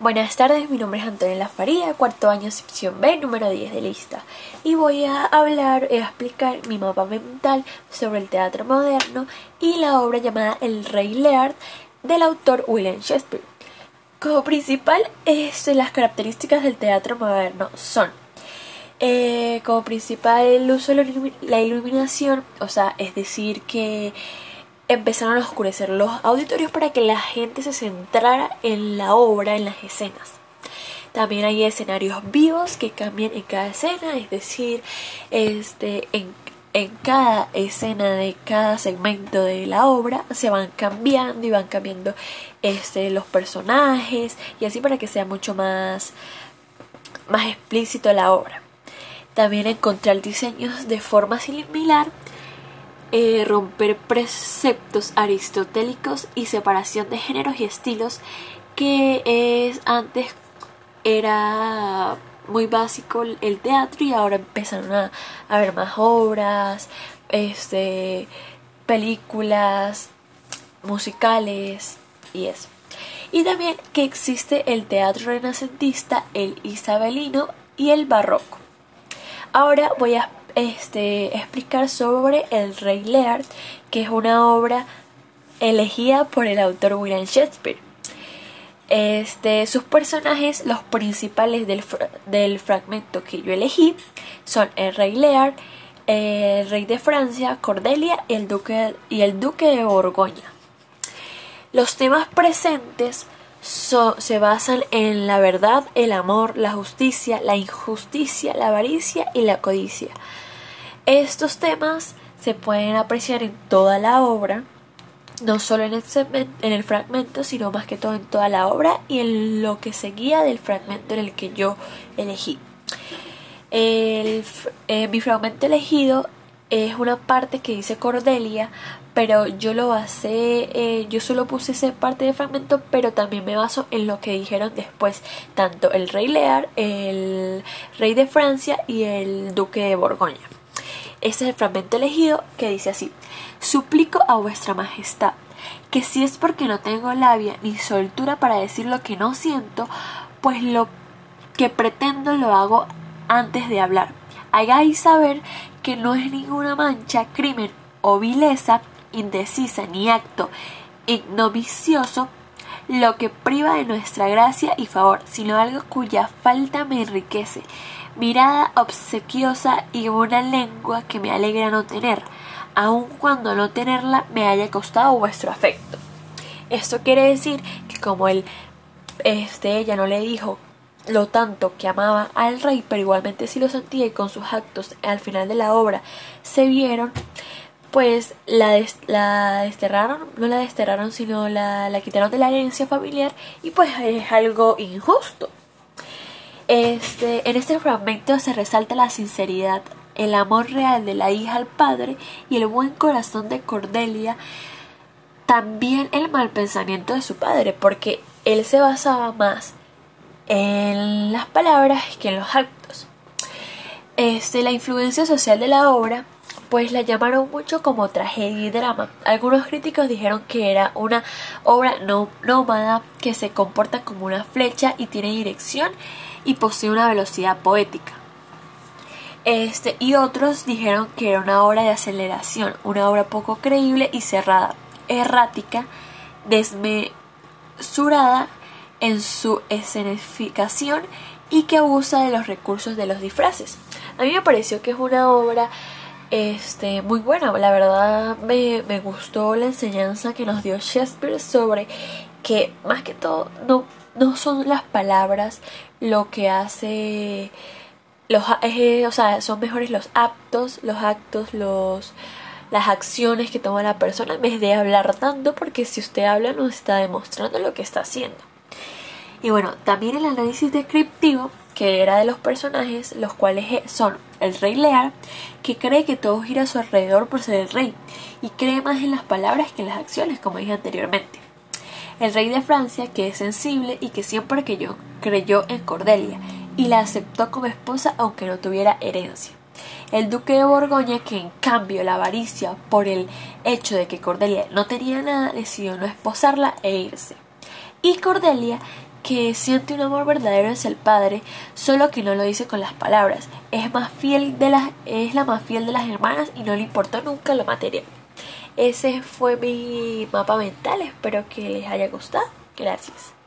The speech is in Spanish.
Buenas tardes, mi nombre es Antonella Faría, cuarto año sección B, número 10 de lista. Y voy a hablar y a explicar mi mapa mental sobre el teatro moderno y la obra llamada El Rey Lear del autor William Shakespeare. Como principal, este, las características del teatro moderno son eh, como principal el uso de la iluminación, o sea, es decir que empezaron a oscurecer los auditorios para que la gente se centrara en la obra, en las escenas. También hay escenarios vivos que cambian en cada escena, es decir, este, en, cada escena de cada segmento de la obra se van cambiando y van cambiando este, los personajes y así para que sea mucho más, más explícito la obra. También encontrar diseños de forma similar eh, romper preceptos aristotélicos y separación de géneros y estilos que es antes era muy básico el teatro y ahora empezaron a, a ver más obras, este, películas, musicales y eso. Y también que existe el teatro renacentista, el isabelino y el barroco. Ahora voy a este, explicar sobre El Rey Lear, que es una obra elegida por el autor William Shakespeare. Este, sus personajes, los principales del, del fragmento que yo elegí, son el Rey Lear, el Rey de Francia, Cordelia y el Duque, y el Duque de Borgoña. Los temas presentes se basan en la verdad, el amor, la justicia, la injusticia, la avaricia y la codicia. Estos temas se pueden apreciar en toda la obra, no solo en el, en el fragmento, sino más que todo en toda la obra y en lo que seguía del fragmento en el que yo elegí. El, eh, mi fragmento elegido es una parte que dice Cordelia, pero yo lo basé, eh, yo solo puse esa parte de fragmento, pero también me baso en lo que dijeron después, tanto el rey Lear, el rey de Francia y el duque de Borgoña. Este es el fragmento elegido que dice así, suplico a vuestra majestad que si es porque no tengo labia ni soltura para decir lo que no siento, pues lo que pretendo lo hago antes de hablar. Hagáis saber que no es ninguna mancha, crimen o vileza indecisa ni acto ignovicioso lo que priva de nuestra gracia y favor, sino algo cuya falta me enriquece, mirada obsequiosa y una lengua que me alegra no tener, aun cuando no tenerla me haya costado vuestro afecto. Esto quiere decir que como él, este, ella no le dijo lo tanto que amaba al rey, pero igualmente sí lo sentía y con sus actos al final de la obra se vieron, pues la, la desterraron, no la desterraron, sino la, la quitaron de la herencia familiar y pues es algo injusto. Este, en este fragmento se resalta la sinceridad, el amor real de la hija al padre y el buen corazón de Cordelia, también el mal pensamiento de su padre, porque él se basaba más en las palabras que en los actos. Este, la influencia social de la obra pues la llamaron mucho como tragedia y drama. Algunos críticos dijeron que era una obra no nómada que se comporta como una flecha y tiene dirección y posee una velocidad poética. Este, y otros dijeron que era una obra de aceleración, una obra poco creíble y cerrada, errática, desmesurada en su escenificación y que abusa de los recursos de los disfraces. A mí me pareció que es una obra este, muy buena. La verdad me, me gustó la enseñanza que nos dio Shakespeare sobre que más que todo no, no son las palabras lo que hace los eh, o sea, son mejores los actos, los actos, los las acciones que toma la persona en vez de hablar tanto porque si usted habla no está demostrando lo que está haciendo. Y bueno, también el análisis descriptivo que era de los personajes, los cuales e, son el rey Lear, que cree que todo gira a su alrededor por ser el rey, y cree más en las palabras que en las acciones, como dije anteriormente. El rey de Francia, que es sensible y que siempre creyó, creyó en Cordelia, y la aceptó como esposa aunque no tuviera herencia. El duque de Borgoña, que en cambio la avaricia por el hecho de que Cordelia no tenía nada, decidió no esposarla e irse. Y Cordelia, que siente un amor verdadero hacia el padre, solo que no lo dice con las palabras. Es más fiel de las es la más fiel de las hermanas y no le importó nunca la materia. Ese fue mi mapa mental, espero que les haya gustado. Gracias.